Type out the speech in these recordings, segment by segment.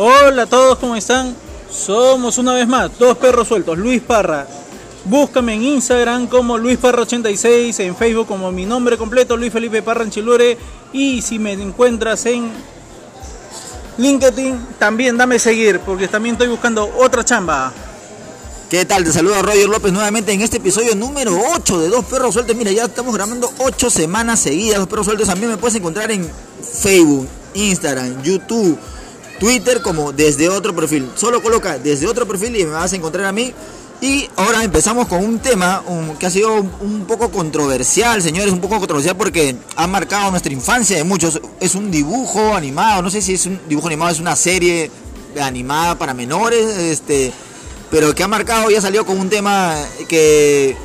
Hola a todos, ¿cómo están? Somos una vez más dos perros sueltos, Luis Parra. Búscame en Instagram como Luis Parra86, en Facebook como mi nombre completo, Luis Felipe Parra Chilure. Y si me encuentras en LinkedIn, también dame seguir, porque también estoy buscando otra chamba. ¿Qué tal? Te saluda Roger López nuevamente en este episodio número 8 de Dos Perros Sueltos. Mira, ya estamos grabando 8 semanas seguidas. Dos Perros Sueltos también me puedes encontrar en Facebook, Instagram, YouTube, Twitter como desde otro perfil. Solo coloca desde otro perfil y me vas a encontrar a mí. Y ahora empezamos con un tema que ha sido un poco controversial, señores, un poco controversial porque ha marcado nuestra infancia de muchos. Es un dibujo animado, no sé si es un dibujo animado, es una serie animada para menores, este, pero que ha marcado y ha salido con un tema que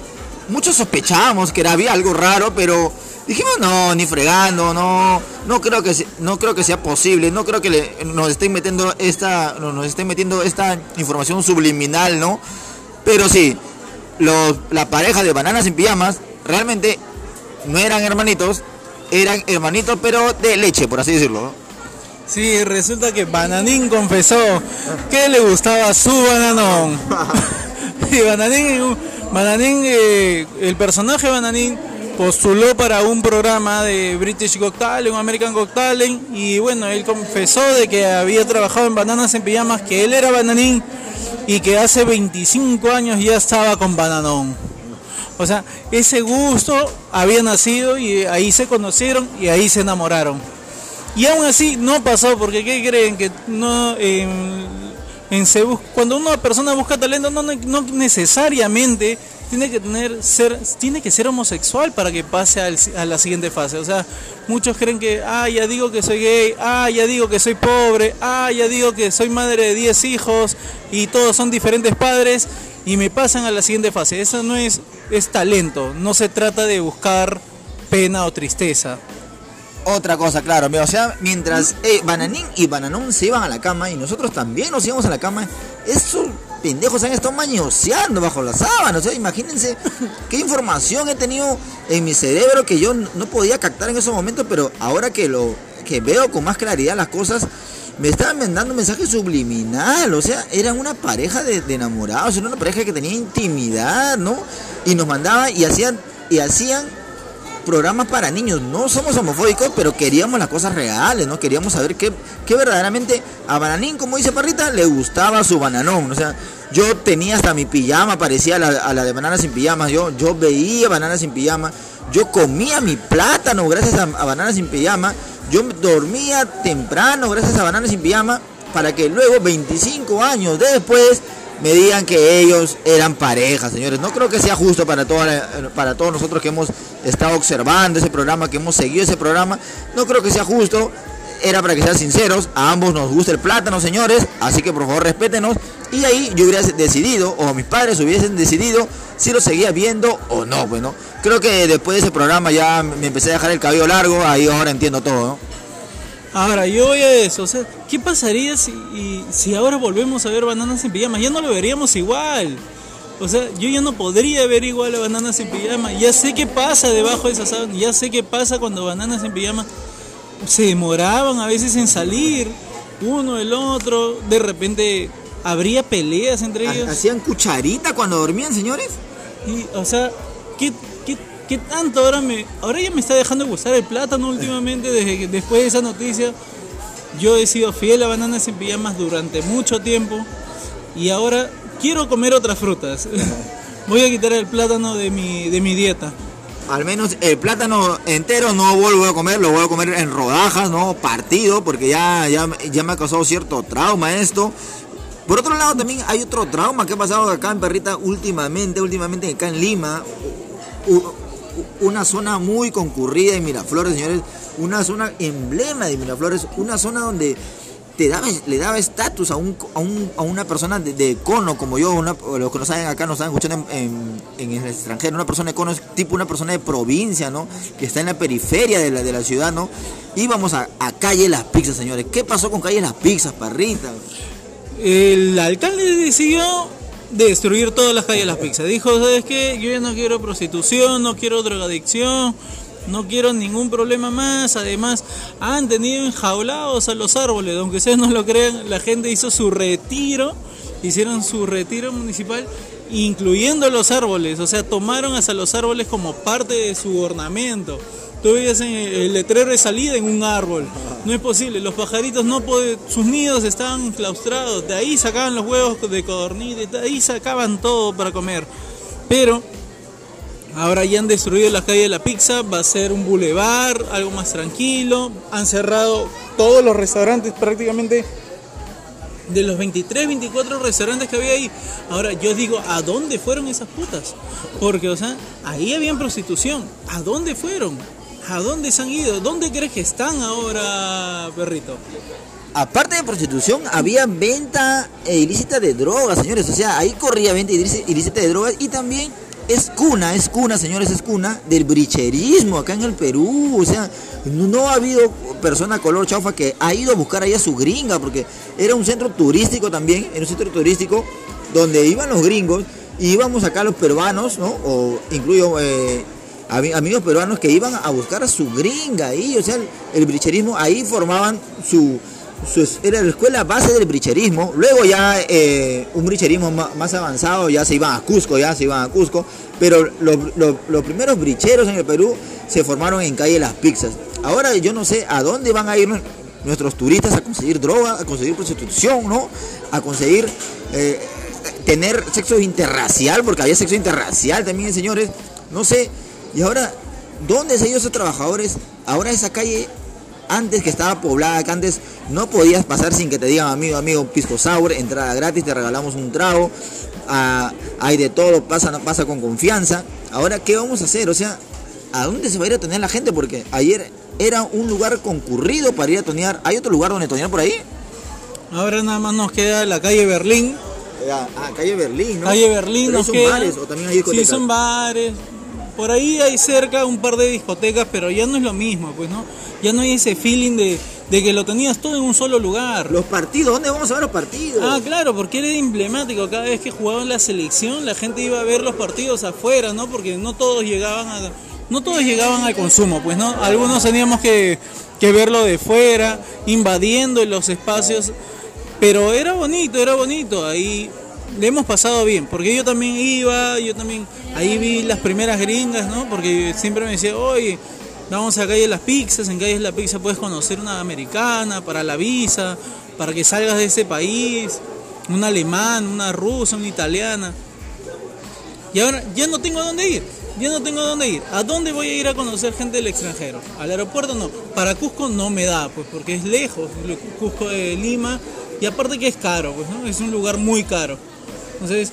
muchos sospechábamos que había algo raro, pero dijimos no, ni fregando, no, no creo que no creo que sea posible, no creo que nos estén metiendo esta, nos estén metiendo esta información subliminal, ¿no? Pero sí, los, la pareja de bananas en pijamas realmente no eran hermanitos, eran hermanitos pero de leche, por así decirlo. Sí, resulta que Bananín confesó que le gustaba su bananón. y Bananín, Bananín eh, el personaje Bananín postuló para un programa de British Got Talent, American Got y bueno, él confesó de que había trabajado en Bananas en Pijamas, que él era Bananín y que hace 25 años ya estaba con Bananón. O sea, ese gusto había nacido y ahí se conocieron y ahí se enamoraron. Y aún así no pasó, porque ¿qué creen? Que no, en, en cuando una persona busca talento no necesariamente tiene que tener ser tiene que ser homosexual para que pase a la siguiente fase. O sea, muchos creen que ah, ya digo que soy gay, ah, ya digo que soy pobre, ah, ya digo que soy madre de 10 hijos y todos son diferentes padres y me pasan a la siguiente fase. Eso no es es talento, no se trata de buscar pena o tristeza. Otra cosa, claro, o sea, mientras eh, Bananín y Bananón se iban a la cama y nosotros también nos íbamos a la cama, eso pendejos han estado mañoseando bajo la sábana. O sea, imagínense qué información he tenido en mi cerebro que yo no podía captar en esos momentos, pero ahora que lo que veo con más claridad las cosas, me estaban mandando un mensaje subliminal. O sea, eran una pareja de, enamorados, era una pareja que tenía intimidad, ¿no? Y nos mandaban y hacían, y hacían programas para niños. No somos homofóbicos, pero queríamos las cosas reales, ¿no? Queríamos saber qué, verdaderamente a Bananín, como dice Parrita, le gustaba su bananón. O sea, yo tenía hasta mi pijama, parecía a la, de bananas sin pijama. Yo, yo veía bananas sin pijama. Yo comía mi plátano gracias a, a bananas sin pijama. Yo dormía temprano gracias a bananas sin pijama. Para que luego, 25 años después, me digan que ellos eran pareja, señores. No creo que sea justo para, para todos nosotros que hemos estado observando ese programa, que hemos seguido ese programa. No creo que sea justo. Era para que sean sinceros. A ambos nos gusta el plátano, señores. Así que por favor respétenos. Y ahí yo hubiera decidido, o mis padres hubiesen decidido, si lo seguía viendo o no. Bueno, creo que después de ese programa ya me empecé a dejar el cabello largo. Ahí ahora entiendo todo, ¿no? Ahora, yo voy a eso, o sea, ¿qué pasaría si, si ahora volvemos a ver bananas en pijama? Ya no lo veríamos igual. O sea, yo ya no podría ver igual a bananas en pijama. Ya sé qué pasa debajo de esa sábana, ya sé qué pasa cuando bananas en pijama se demoraban a veces en salir, uno el otro, de repente habría peleas entre ellos. ¿Hacían cucharita cuando dormían, señores? Y, o sea, ¿qué, qué ¿Qué tanto ahora me... Ahora ya me está dejando gustar el plátano últimamente, desde que, después de esa noticia. Yo he sido fiel a bananas en pijamas durante mucho tiempo y ahora quiero comer otras frutas. Voy a quitar el plátano de mi, de mi dieta. Al menos el plátano entero no vuelvo a comer, lo voy a comer en rodajas, ¿no? Partido, porque ya, ya, ya me ha causado cierto trauma esto. Por otro lado, también hay otro trauma que ha pasado acá en Perrita últimamente, últimamente acá en Lima una zona muy concurrida en Miraflores, señores, una zona emblema de Miraflores, una zona donde te daba, le daba estatus a, un, a, una persona de, cono como yo, los que no saben acá, nos están escuchando en, el extranjero, una persona de cono es tipo una persona de provincia, ¿no? Que está en la periferia de la, de la ciudad, ¿no? Íbamos a, a Calle Las Pizzas, señores. ¿Qué pasó con Calle Las Pizzas, parrita? El alcalde decidió destruir todas las calles de las pizzas. Dijo, ¿sabes qué? Yo ya no quiero prostitución, no quiero drogadicción, no quiero ningún problema más. Además, han tenido enjaulados a los árboles, aunque ustedes no lo crean, la gente hizo su retiro, hicieron su retiro municipal, incluyendo los árboles, o sea, tomaron hasta los árboles como parte de su ornamento. Tú veías el letrero de salida en un árbol. No es posible, los pajaritos no pueden, sus nidos estaban claustrados, de ahí sacaban los huevos de codorniz, de ahí sacaban todo para comer. Pero ahora ya han destruido la calle de la pizza, va a ser un bulevar, algo más tranquilo. Han cerrado todos los restaurantes prácticamente de los 23, 24 restaurantes que había ahí. Ahora yo digo, ¿a dónde fueron esas putas? Porque, o sea, ahí había prostitución. ¿A dónde fueron? ¿A dónde se han ido? ¿Dónde crees que están ahora, perrito? Aparte de prostitución, había venta ilícita de drogas, señores. O sea, ahí corría venta ilícita de drogas y también es cuna, es cuna, señores, es cuna del bricherismo acá en el Perú. O sea, no ha habido persona color chaufa que ha ido a buscar ahí a su gringa, porque era un centro turístico también, era un centro turístico donde iban los gringos y íbamos acá los peruanos, ¿no? O incluyo eh, amigos peruanos que iban a buscar a su gringa ahí, o sea, el, bricherismo, ahí formaban su, era la escuela base del bricherismo, luego ya eh, un bricherismo más, avanzado, ya se iban a Cusco, ya se iban a Cusco, pero los primeros bricheros en el Perú se formaron en calle Las Pizzas. Ahora yo no sé a dónde van a ir nuestros turistas a conseguir droga, a conseguir prostitución, ¿no? A conseguir eh, tener sexo interracial, porque había sexo interracial también, señores. No sé, y ahora, ¿dónde se esos trabajadores? Ahora esa calle, antes que estaba poblada, que antes no podías pasar sin que te digan, amigo, amigo, pisco sour, entrada gratis, te regalamos un trago, ah, hay de todo, pasa, pasa con confianza. Ahora, ¿qué vamos a hacer? O sea, ¿a dónde se va a ir a tonear la gente? Porque ayer era un lugar concurrido para ir a tonear. ¿Hay otro lugar donde tonear por ahí? Ahora nada más nos queda la calle Berlín. Ah, calle Berlín, ¿no? Calle Berlín Pero nos son queda. bares o también hay discotecas. Sí, son bares, por ahí hay cerca un par de discotecas, pero ya no es lo mismo, pues, ¿no? Ya no hay ese feeling de, que lo tenías todo en un solo lugar. Los partidos, ¿dónde vamos a ver los partidos? Ah, claro, porque era emblemático. Cada vez que jugaban la selección, la gente iba a ver los partidos afuera, ¿no? Porque no todos llegaban a, no todos llegaban al consumo, pues, ¿no? Algunos teníamos que, que verlo de fuera, invadiendo los espacios. Pero era bonito, era bonito. Ahí le hemos pasado bien, porque yo también iba, yo también ahí vi las primeras gringas, ¿no? Porque siempre me decía, oye, vamos a Calle Las Pizzas, en Calle Las Pizzas puedes conocer una americana para la visa, para que salgas de ese país, una alemán, una rusa, una italiana. Y ahora ya no tengo a dónde ir, ya no tengo a dónde ir. ¿A dónde voy a ir a conocer gente del extranjero? Al aeropuerto no, para Cusco no me da, pues porque es lejos, Cusco de Lima, y aparte que es caro, pues, ¿no? Es un lugar muy caro. Entonces,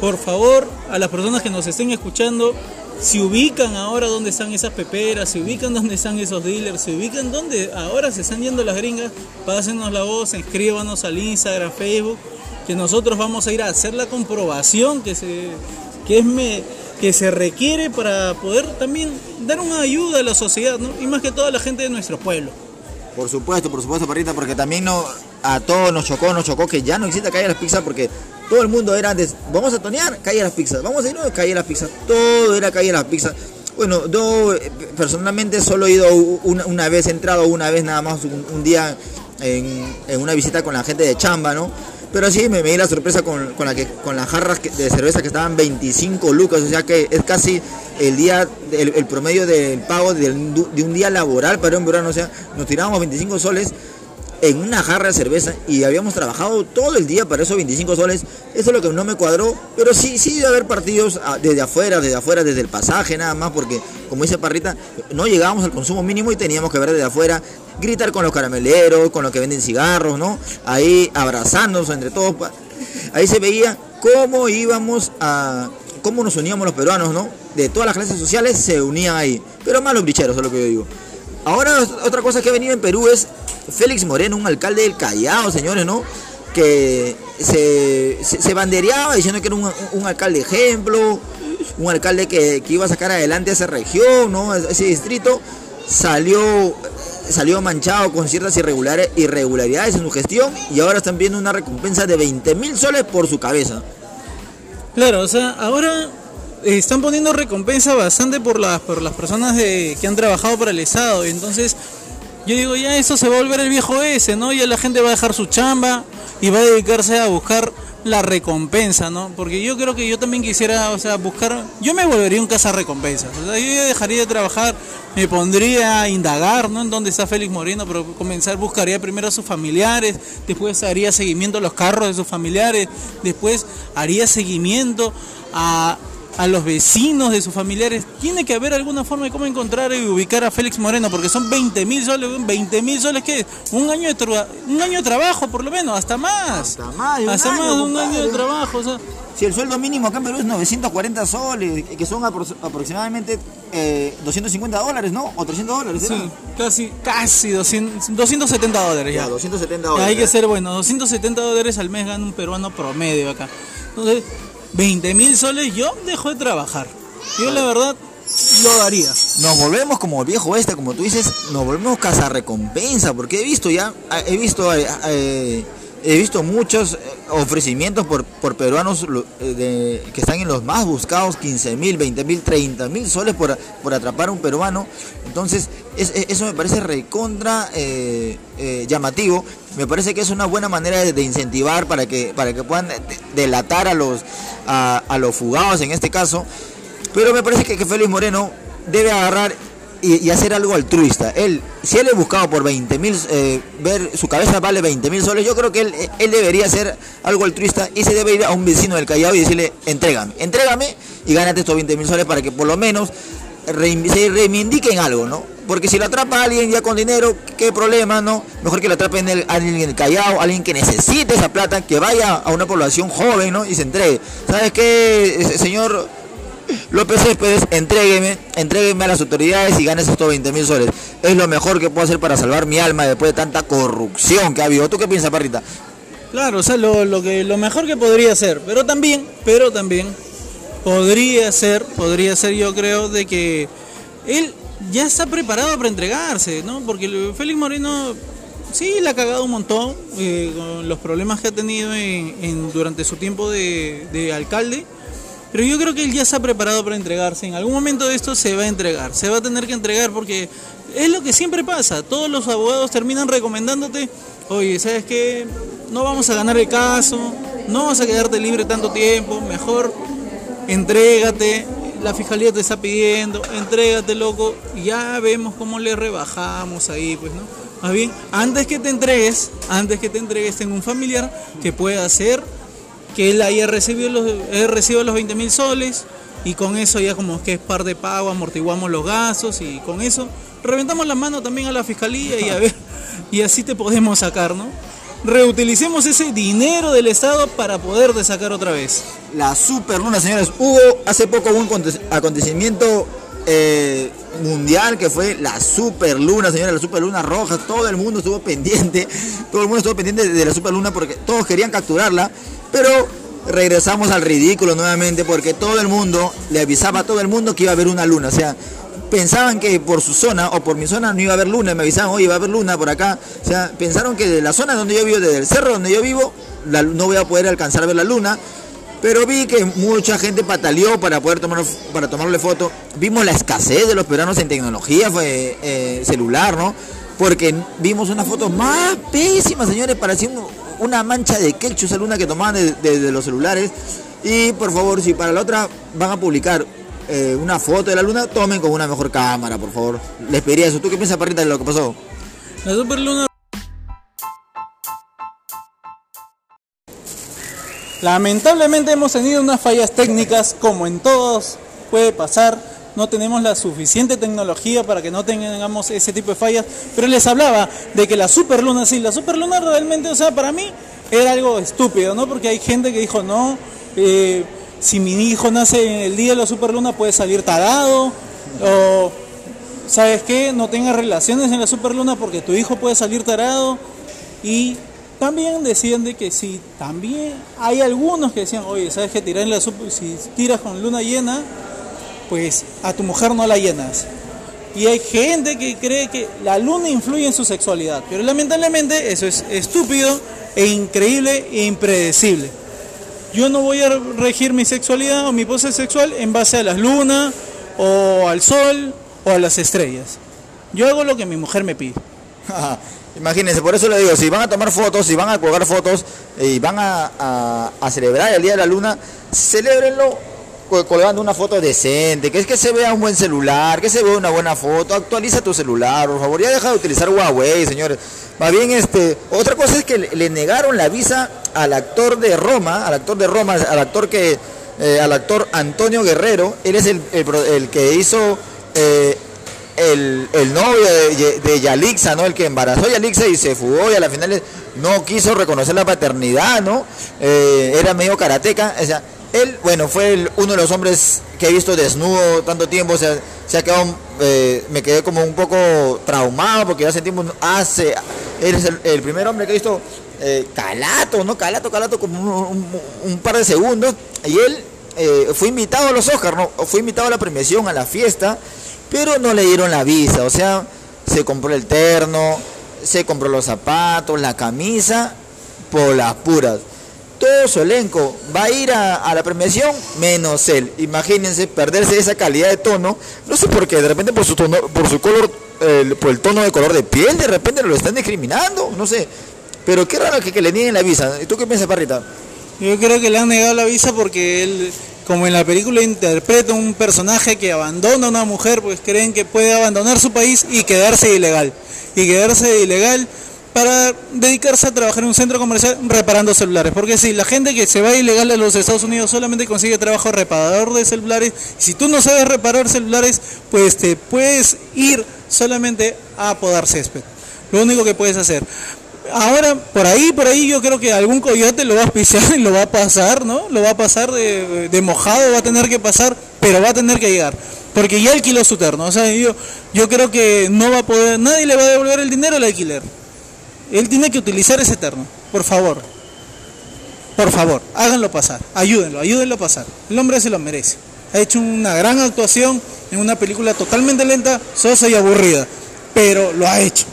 por favor, a las personas que nos estén escuchando, si ubican ahora dónde están esas peperas, si ubican dónde están esos dealers, si ubican dónde ahora se están yendo las gringas, pásenos la voz, escríbanos al Instagram, Facebook, que nosotros vamos a ir a hacer la comprobación que se, que es me, que se requiere para poder también dar una ayuda a la sociedad, ¿no? Y más que todo a la gente de nuestro pueblo. Por supuesto, por supuesto, Parrita, porque también no, a todos nos chocó, nos chocó que ya no existe calle las pizzas porque todo el mundo era antes, vamos a tonear, calle las pizzas, vamos a ir, no, calle las pizzas, todo era calle las pizzas. Bueno, yo eh, personalmente solo he ido una, vez, he entrado una vez nada más, un, día en, una visita con la gente de Chamba, ¿no? Pero sí, me, me di la sorpresa con, la que, con las jarras de cerveza que estaban 25 lucas, o sea que es casi el día, el, promedio del pago de, de, un día laboral para un verano, o sea, nos tirábamos 25 soles en una jarra de cerveza y habíamos trabajado todo el día para esos 25 soles. Eso es lo que no me cuadró, pero sí, sí debe haber partidos ah, desde afuera, desde afuera, desde el pasaje nada más, porque como dice Parrita, no llegábamos al consumo mínimo y teníamos que ver desde afuera, gritar con los carameleros, con los que venden cigarros, ¿no? Ahí abrazándonos entre todos. Ahí se veía cómo íbamos a, cómo nos uníamos los peruanos, ¿no? De todas las clases sociales se unían ahí, pero más los bricheros, es lo que yo digo. Ahora otra cosa que ha venido en Perú es Félix Moreno, un alcalde del Callao, señores, ¿no? Que se, se, bandereaba diciendo que era un, alcalde ejemplo, un alcalde que, iba a sacar adelante esa región, ¿no? Ese distrito salió salió manchado con ciertas irregularidades en su gestión y ahora están viendo una recompensa de 20 mil soles por su cabeza. Claro, o sea, ahora están poniendo recompensa bastante por las, por las personas de, que han trabajado para el Estado. Entonces, yo digo, ya eso se va a volver el viejo ese, ¿no? Ya la gente va a dejar su chamba y va a dedicarse a buscar la recompensa, ¿no? Porque yo creo que yo también quisiera, o sea, buscar, yo me volvería un recompensas, o sea, yo dejaría de trabajar, me pondría a indagar, ¿no? En dónde está Félix Moreno, pero comenzar, buscaría primero a sus familiares, después haría seguimiento a los carros de sus familiares, después haría seguimiento a a los vecinos de sus familiares. Tiene que haber alguna forma de cómo encontrar y ubicar a Félix Moreno, porque son 20 mil soles, 20 mil soles, ¿qué es? Un año, de un año de trabajo, por lo menos, hasta más. Hasta más, un hasta año, más de un año de trabajo. O sea. Si el sueldo mínimo acá en Perú es 940 soles, que son aproximadamente 250 eh, dólares, ¿no? O 300 dólares. Sí, casi, casi 200, 270 dólares ya. ya 270 dólares. hay que ser bueno, 270 dólares al mes gana un peruano promedio acá. Entonces, 20 mil soles, yo dejo de trabajar. Yo la verdad lo daría. Nos volvemos como viejo este, como tú dices, nos volvemos casa recompensa, porque he visto ya, he visto, eh, eh, he visto muchos eh, ofrecimientos por, por peruanos que están en los más buscados, 15 mil, 20 mil, 30 mil soles por, por atrapar a un peruano. Entonces, eso me parece recontra llamativo. Me parece que es una buena manera de, incentivar para que, para que puedan delatar a los a, los fugados en este caso, pero me parece que, que Félix Moreno debe agarrar y, hacer algo altruista. Él, si él es buscado por 20 mil, eh, ver su cabeza vale 20 mil soles, yo creo que él, él debería hacer algo altruista y se debe ir a un vecino del Callao y decirle, entrégame, entrégame y gánate estos 20 mil soles para que por lo menos se reivindiquen algo, ¿no? Porque si lo atrapa alguien ya con dinero, qué problema, ¿no? Mejor que lo atrape en el, alguien en el Callao, alguien que necesite esa plata, que vaya a una población joven, ¿no? Y se entregue. ¿Sabes qué, señor López Céspedes? Entrégueme, entrégueme a las autoridades y ganes estos 20 mil soles. Es lo mejor que puedo hacer para salvar mi alma después de tanta corrupción que ha habido. ¿Tú qué piensas, Parrita? Claro, o sea, lo, lo, que, lo mejor que podría hacer, pero también, pero también podría ser, podría ser yo creo, de que él ya está preparado para entregarse, ¿no? Porque Félix Moreno sí le ha cagado un montón eh, con los problemas que ha tenido en, durante su tiempo de, alcalde. Pero yo creo que él ya está preparado para entregarse. En algún momento de esto se va a entregar. Se va a tener que entregar porque es lo que siempre pasa. Todos los abogados terminan recomendándote, oye, ¿sabes qué? No vamos a ganar el caso, no vas a quedarte libre tanto tiempo, mejor entrégate, la fiscalía te está pidiendo, entrégate, loco, ya vemos cómo le rebajamos ahí, pues, ¿no? Más bien, antes que te entregues, antes que te entregues, tengo un familiar que pueda hacer que él haya recibido los, los 20 mil soles y con eso ya como que es par de pago, amortiguamos los gastos y con eso reventamos la mano también a la fiscalía y a ver, y así te podemos sacar, ¿no? reutilicemos ese dinero del Estado para poder sacar otra vez. La superluna, señores. Hubo hace poco un acontecimiento eh, mundial que fue la superluna, señores, la superluna roja. Todo el mundo estuvo pendiente, todo el mundo estuvo pendiente de la superluna porque todos querían capturarla, pero regresamos al ridículo nuevamente porque todo el mundo le avisaba a todo el mundo que iba a haber una luna. O sea, pensaban que por su zona o por mi zona no iba a haber luna, me avisaban, oye, va a haber luna por acá. O sea, pensaron que de la zona donde yo vivo, desde el cerro donde yo vivo, no voy a poder alcanzar a ver la luna. Pero vi que mucha gente pataleó para poder tomar, para tomarle foto. Vimos la escasez de los peruanos en tecnología fue, eh, celular, ¿no? Porque vimos unas fotos más pésimas, señores, parecía una mancha de ketchup luna que tomaban desde los celulares. Y por favor, si para la otra van a publicar eh, una foto de la luna, tomen con una mejor cámara, por favor. Les pediría eso. ¿Tú qué piensas, Parrita, de lo que pasó? La superluna. Lamentablemente hemos tenido unas fallas técnicas, como en todos puede pasar. No tenemos la suficiente tecnología para que no tengamos ese tipo de fallas. Pero les hablaba de que la superluna, sí, la superluna realmente, o sea, para mí era algo estúpido, ¿no? Porque hay gente que dijo, no, eh, si mi hijo nace en el día de la superluna puede salir tarado o sabes qué no tengas relaciones en la superluna porque tu hijo puede salir tarado y también decían de que si también hay algunos que decían oye sabes que tirar en la si tiras con luna llena pues a tu mujer no la llenas y hay gente que cree que la luna influye en su sexualidad pero lamentablemente eso es estúpido e increíble e impredecible Yo no voy a regir mi sexualidad o mi pose sexual en base a las lunas o al sol o a las estrellas. Yo hago lo que mi mujer me pide. Imagínense, por eso le digo, si van a tomar fotos, si van a colgar fotos y van a, a celebrar el Día de la Luna, celébrenlo colgando una foto decente, que es que se vea un buen celular, que se vea una buena foto, actualiza tu celular, por favor, ya deja de utilizar Huawei, señores. Va bien, este, otra cosa es que le, negaron la visa al actor de Roma, al actor de Roma, al actor que, eh, al actor Antonio Guerrero, él es el, el, que hizo eh, el, novio de, Yalixa, ¿no? El que embarazó a Yalixa y se fugó y a la final no quiso reconocer la paternidad, ¿no? Eh, era medio karateca, o sea, él, bueno, fue uno de los hombres que he visto desnudo tanto tiempo, o sea, se ha quedado, eh, me quedé como un poco traumado porque hace tiempo, hace, él es el, primer hombre que he visto eh, calato, ¿no? Calato, calato, como un, par de segundos, y él eh, fue invitado a los Oscars, ¿no? Fue invitado a la premiación, a la fiesta, pero no le dieron la visa, o sea, se compró el terno, se compró los zapatos, la camisa, por las puras todo su elenco va a ir a, la premiación menos él. Imagínense perderse esa calidad de tono. No sé por qué, de repente por su tono, por su color, por el tono de color de piel, de repente lo están discriminando, no sé. Pero qué raro que, que le nieguen la visa. ¿Y tú qué piensas, Parrita? Yo creo que le han negado la visa porque él, como en la película interpreta un personaje que abandona a una mujer, pues creen que puede abandonar su país y quedarse ilegal. Y quedarse ilegal para dedicarse a trabajar en un centro comercial reparando celulares. Porque si la gente que se va ilegal a los Estados Unidos solamente consigue trabajo reparador de celulares, si tú no sabes reparar celulares, pues te puedes ir solamente a podar césped. Lo único que puedes hacer. Ahora, por ahí, por ahí yo creo que algún coyote lo va a pisar y lo va a pasar, ¿no? Lo va a pasar de, de mojado, va a tener que pasar, pero va a tener que llegar porque ya alquiló su terno. O sea, yo, yo creo que no va a poder, nadie le va a devolver el dinero al alquiler. Él tiene que utilizar ese terno, por favor. Por favor, háganlo pasar, ayúdenlo, ayúdenlo a pasar. El hombre se lo merece. Ha hecho una gran actuación en una película totalmente lenta, sosa y aburrida, pero lo ha hecho.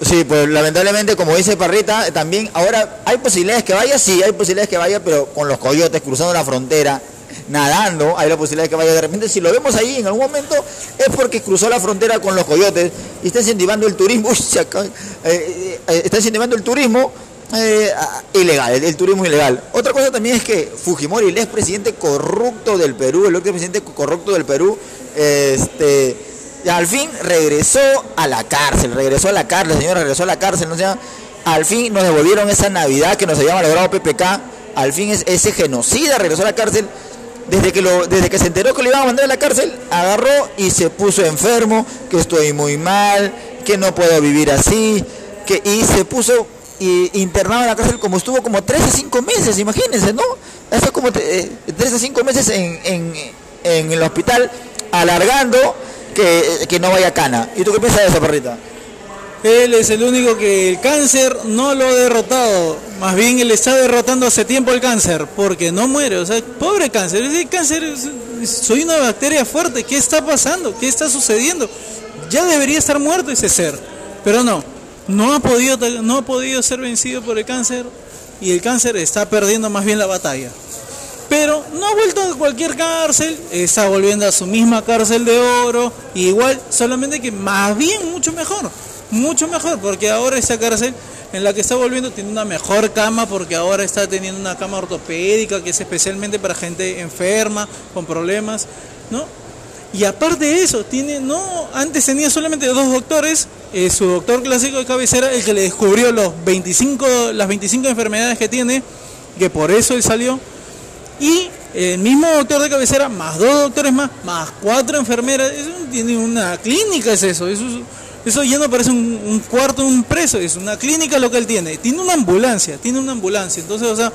Sí, pues lamentablemente, como dice Parrita, también ahora hay posibilidades que vaya, sí, hay posibilidades que vaya, pero con los coyotes cruzando la frontera, nadando, hay la posibilidad de que vaya de repente. Si lo vemos ahí en algún momento, es porque cruzó la frontera con los coyotes y está incentivando el turismo, eh, eh, está incentivando el turismo eh, ilegal, el, turismo ilegal. Otra cosa también es que Fujimori, el expresidente corrupto del Perú, el presidente corrupto del Perú, este, al fin regresó a la cárcel, regresó a la cárcel, señor, regresó a la cárcel, no al fin nos devolvieron esa Navidad que nos había logrado PPK, al fin ese genocida regresó a la cárcel desde que, desde que se enteró que lo iban a mandar a la cárcel, agarró y se puso enfermo, que estoy muy mal, que no puedo vivir así, que, y se puso internado en la cárcel como estuvo como 3 a 5 meses, imagínense, ¿no? Eso como 3 eh, a 5 meses en, en, en, el hospital, alargando que, no vaya cana. ¿Y tú qué piensas de eso, perrita? Él es el único que el cáncer no lo ha derrotado. Más bien él está derrotando hace tiempo el cáncer, porque no muere. O sea, pobre cáncer. Cáncer, soy una bacteria fuerte. ¿Qué está pasando? ¿Qué está sucediendo? Ya debería estar muerto ese ser. Pero no, no ha podido, no ha podido ser vencido por el cáncer y el cáncer está perdiendo más bien la batalla. Pero no ha vuelto a cualquier cárcel, está volviendo a su misma cárcel de oro, igual, solamente que más bien mucho mejor mucho mejor, porque ahora esa cárcel en la que está volviendo tiene una mejor cama, porque ahora está teniendo una cama ortopédica que es especialmente para gente enferma, con problemas, ¿no? Y aparte de eso, tiene, no, antes tenía solamente dos doctores, eh, su doctor clásico de cabecera, el que le descubrió los 25, las 25 enfermedades que tiene, que por eso él salió, y el mismo doctor de cabecera, más dos doctores más, más cuatro enfermeras, eso tiene una clínica, es eso, eso es eso ya no parece un, cuarto un preso, es una clínica lo que él tiene. Tiene una ambulancia, tiene una ambulancia. Entonces, o sea,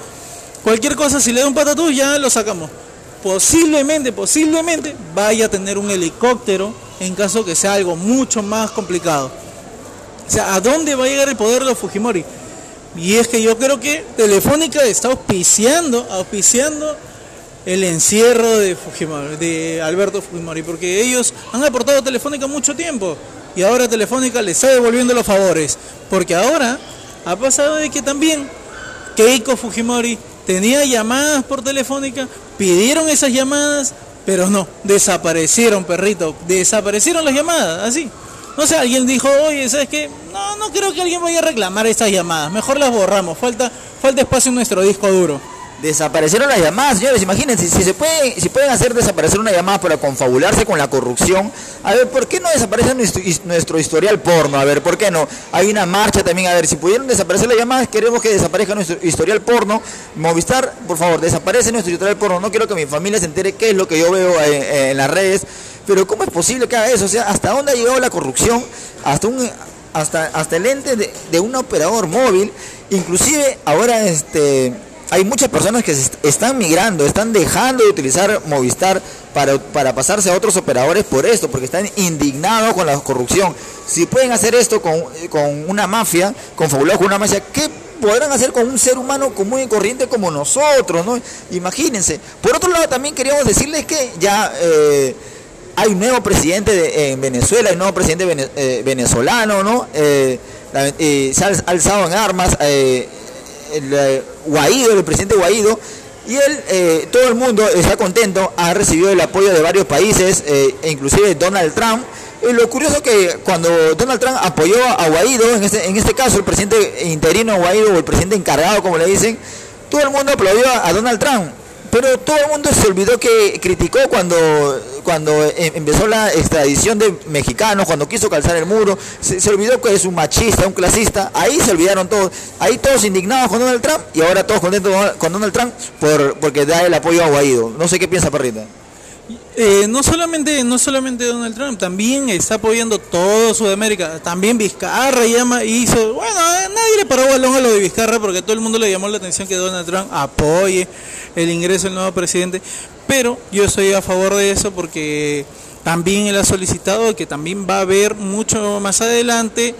cualquier cosa, si le da un patatús, ya lo sacamos. Posiblemente, posiblemente vaya a tener un helicóptero en caso que sea algo mucho más complicado. O sea, ¿a dónde va a llegar el poder de los Fujimori? Y es que yo creo que Telefónica está auspiciando, auspiciando el encierro de Fujimori, de Alberto Fujimori, porque ellos han aportado a Telefónica mucho tiempo y ahora Telefónica le está devolviendo los favores, porque ahora ha pasado de que también Keiko Fujimori tenía llamadas por telefónica, pidieron esas llamadas, pero no, desaparecieron, perrito, desaparecieron las llamadas, así. No sé, alguien dijo, oye, ¿sabes qué? No, no creo que alguien vaya a reclamar estas llamadas, mejor las borramos, falta, falta espacio en nuestro disco duro. Desaparecieron las llamadas, señores, imagínense, si se puede, si pueden hacer desaparecer una llamada para confabularse con la corrupción, a ver, ¿por qué no desaparece nuestro, historial porno? A ver, ¿por qué no? Hay una marcha también, a ver, si pudieron desaparecer las llamadas, queremos que desaparezca nuestro historial porno. Movistar, por favor, desaparece nuestro historial porno, no quiero que mi familia se entere qué es lo que yo veo en, las redes, pero ¿cómo es posible que haga eso? O sea, ¿hasta dónde ha llegado la corrupción? Hasta un hasta, hasta el ente de, de un operador móvil, inclusive ahora este hay muchas personas que están migrando, están dejando de utilizar Movistar para, para pasarse a otros operadores por esto, porque están indignados con la corrupción. Si pueden hacer esto con, una mafia, con una mafia, ¿qué podrán hacer con un ser humano común y corriente como nosotros? ¿no? Imagínense. Por otro lado, también queríamos decirles que ya... Eh, hay un nuevo presidente en Venezuela, hay nuevo presidente eh, venezolano, ¿no? Eh, se ha alzado en armas el Guaido, el presidente Guaido, y él, eh, todo el mundo está contento, ha recibido el apoyo de varios países, eh, e inclusive Donald Trump. Y lo curioso es que cuando Donald Trump apoyó a Guaido, en este, en este caso el presidente interino Guaido o el presidente encargado, como le dicen, todo el mundo aplaudió a Donald Trump. Pero todo el mundo se olvidó que criticó cuando, cuando em, empezó la extradición de mexicanos, cuando quiso calzar el muro, se, olvidó que es un machista, un clasista, ahí se olvidaron todos, ahí todos indignados con Donald Trump y ahora todos contentos con Donald Trump por, porque da el apoyo a Guaido. No sé qué piensa Perrita. Eh, no solamente no solamente Donald Trump, también está apoyando todo Sudamérica. También Vizcarra llama hizo, bueno, nadie le paró balón a lo de Vizcarra porque todo el mundo le llamó la atención que Donald Trump apoye el ingreso del nuevo presidente, pero yo estoy a favor de eso porque también él ha solicitado que también va a haber mucho más adelante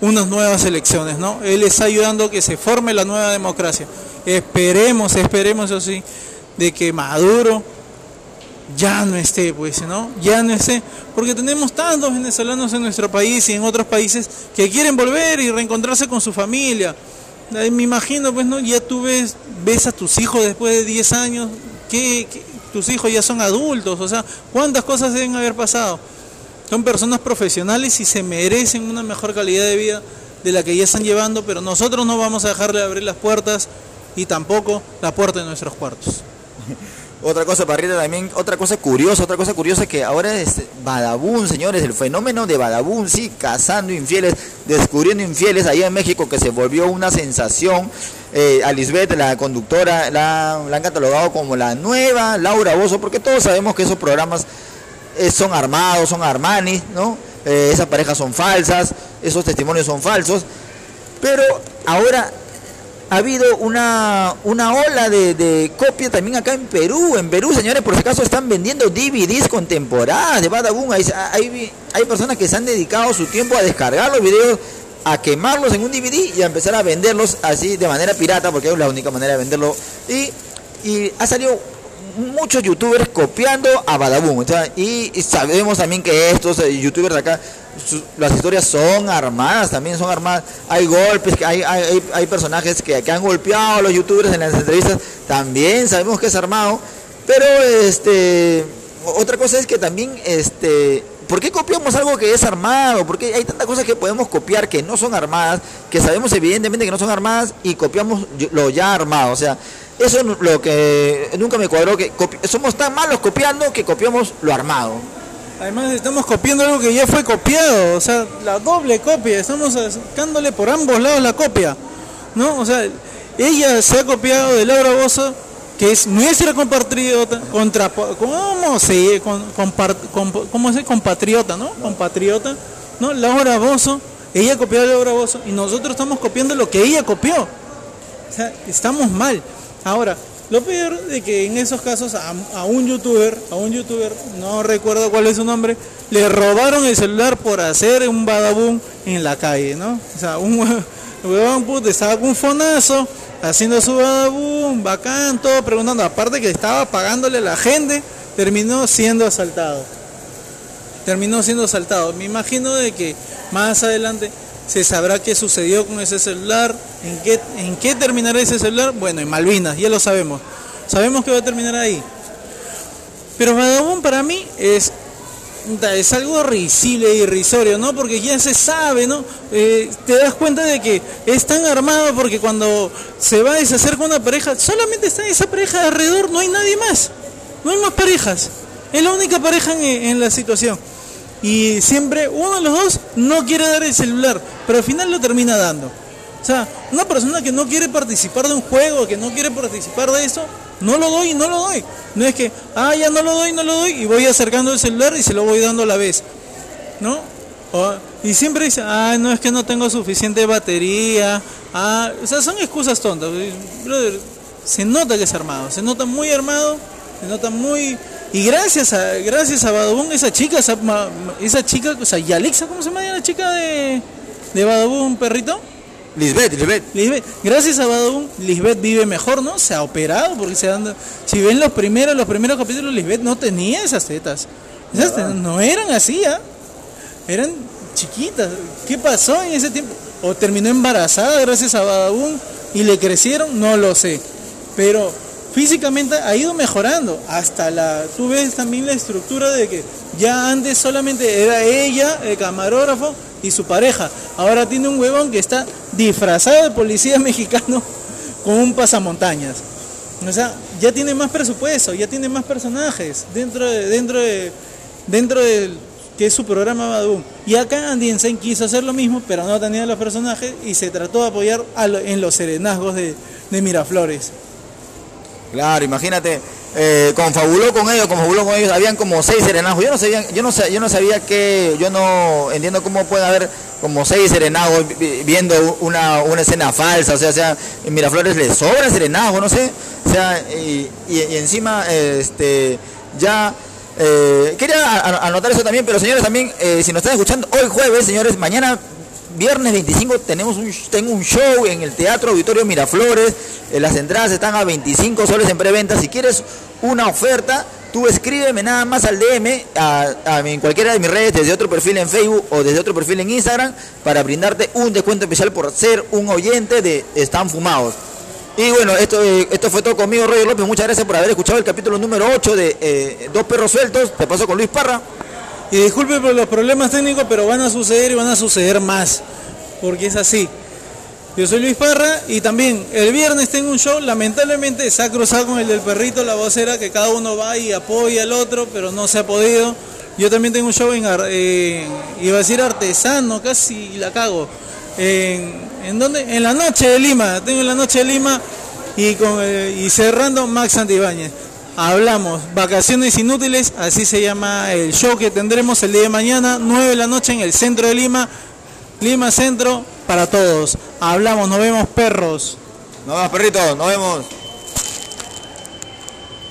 unas nuevas elecciones, ¿no? Él está ayudando a que se forme la nueva democracia. Esperemos, esperemos eso sí, de que Maduro ya no esté, pues, ¿no? Ya no esté, porque tenemos tantos venezolanos en nuestro país y en otros países que quieren volver y reencontrarse con su familia. Me imagino, pues, ¿no? Ya tú ves, ves a tus hijos después de 10 años, que, tus hijos ya son adultos, o sea, ¿cuántas cosas deben haber pasado? Son personas profesionales y se merecen una mejor calidad de vida de la que ya están llevando, pero nosotros no vamos a dejarle abrir las puertas y tampoco la puerta de nuestros cuartos. Otra cosa, Parrita, también, otra cosa curiosa, otra cosa curiosa que ahora es Badabun, señores, el fenómeno de Badabun, sí, cazando infieles, descubriendo infieles, ahí en México que se volvió una sensación. Eh, la conductora, la, han catalogado como la nueva Laura Bozo, porque todos sabemos que esos programas eh, son armados, son armani, ¿no? Eh, esas parejas son falsas, esos testimonios son falsos, pero ahora ha habido una, una ola de, copia también acá en Perú. En Perú, señores, por si acaso están vendiendo DVDs con temporadas de Badaboom. Hay, hay, hay personas que se han dedicado su tiempo a descargar los videos, a quemarlos en un DVD y a empezar a venderlos así de manera pirata, porque es la única manera de venderlo. Y, y ha salido muchos youtubers copiando a Badaboom. y, sabemos también que estos eh, youtubers acá las historias son armadas, también son armadas. Hay golpes, hay, hay, hay personajes que, que, han golpeado a los youtubers en las entrevistas, también sabemos que es armado. Pero este otra cosa es que también este ¿por qué copiamos algo que es armado? Porque hay tantas cosas que podemos copiar que no son armadas, que sabemos evidentemente que no son armadas y copiamos lo ya armado. O sea, eso es lo que nunca me cuadró, que somos tan malos copiando que copiamos lo armado. Además estamos copiando algo que ya fue copiado, o sea, la doble copia, estamos sacándole por ambos lados la copia, ¿no? O sea, ella se ha copiado de Laura Bozo, que es nuestra compatriota, contra, ¿cómo se, con, ¿cómo se compatriota, no? Compatriota, ¿no? Laura Bozo, ella copió a Laura Bozo y nosotros estamos copiando lo que ella copió. O sea, estamos mal. Ahora, lo peor de que en esos casos a, un youtuber, a un youtuber, no recuerdo cuál es su nombre, le robaron el celular por hacer un badabun en la calle, ¿no? O sea, un huevón puto estaba con un fonazo, haciendo su badabun, bacán, todo preguntando, aparte que estaba pagándole a la gente, terminó siendo asaltado. Terminó siendo asaltado. Me imagino de que más adelante se sabrá qué sucedió con ese celular, en qué, en qué terminará ese celular, bueno, en Malvinas, ya lo sabemos. Sabemos que va a terminar ahí. Pero Badabun para mí es es algo risible e irrisorio, ¿no? Porque ya se sabe, ¿no? Eh, te das cuenta de que es tan armado porque cuando se va a deshacer con una pareja, solamente está esa pareja alrededor, no hay nadie más. No hay más parejas. Es la única pareja en, en la situación. Y siempre uno de los dos no quiere dar el celular, pero al final lo termina dando. O sea, una persona que no quiere participar de un juego, que no quiere participar de eso, no lo doy, no lo doy. No es que, ah, ya no lo doy, no lo doy, y voy acercando el celular y se lo voy dando a la vez. ¿No? y siempre dice, ah, no es que no tengo suficiente batería. Ah, o sea, son excusas tontas. Brother, se nota que es armado, se nota muy armado, se nota muy... Y gracias a gracias a Badabun, esa chica, esa, esa chica, o sea, Yalixa, ¿cómo se llama la chica de, de Badabun, perrito? Lisbeth, Lisbeth. Gracias a Badum, Lisbeth vive mejor, ¿no? Se ha operado porque se anda. Si ven los primeros, los primeros capítulos, Lisbeth no tenía esas tetas. Esas tetas no eran así, ¿ah? Eran chiquitas. ¿Qué pasó en ese tiempo? O terminó embarazada gracias a Badabun y le crecieron, no lo sé. Pero físicamente ha ido mejorando. Hasta la. Tú ves también la estructura de que ya antes solamente era ella, el camarógrafo y su pareja. Ahora tiene un huevón que está disfrazado de policía mexicano con un pasamontañas. O sea, ya tiene más presupuesto, ya tiene más personajes dentro de, dentro de, dentro del que es su programa Badum. Y acá Andy quiso hacer lo mismo, pero no tenía los personajes y se trató de apoyar en los serenazgos de, de Miraflores. Claro, imagínate, eh, confabuló con ellos, confabuló con ellos, habían como seis serenazgos. Yo no sabía, yo no, yo no sabía que, yo no entiendo cómo puede haber como seis serenazgos viendo una, escena falsa, o sea, o sea, en Miraflores le sobra serenazgo, no sé, o sea, y, encima, este, ya, eh, quería anotar eso también, pero señores también, eh, si nos están escuchando hoy jueves, señores, mañana viernes 25 tenemos un, tengo un show en el Teatro Auditorio Miraflores. Eh, las entradas están a 25 soles en preventa. Si quieres una oferta, tú escríbeme nada más al DM a, en cualquiera de mis redes, desde otro perfil en Facebook o desde otro perfil en Instagram, para brindarte un descuento especial por ser un oyente de Están Fumados. Y bueno, esto, eh, esto fue todo conmigo, Roger López. Muchas gracias por haber escuchado el capítulo número 8 de eh, Dos Perros Sueltos. Te paso con Luis Parra. Y disculpe por los problemas técnicos, pero van a suceder y van a suceder más, porque es así. Yo soy Luis Parra y también el viernes tengo un show, lamentablemente se ha cruzado con el del perrito, la vocera, que cada uno va y apoya al otro, pero no se ha podido. Yo también tengo un show en, iba a decir artesano, casi la cago. En, ¿en En la noche de Lima, tengo en la noche de Lima y, con, eh, y cerrando Max Santibáñez hablamos Vacaciones Inútiles, así se llama el show que tendremos el día de mañana, 9 de la noche en el centro de Lima, Lima Centro, para todos. Hablamos, nos vemos perros. Nos vemos perritos, nos vemos.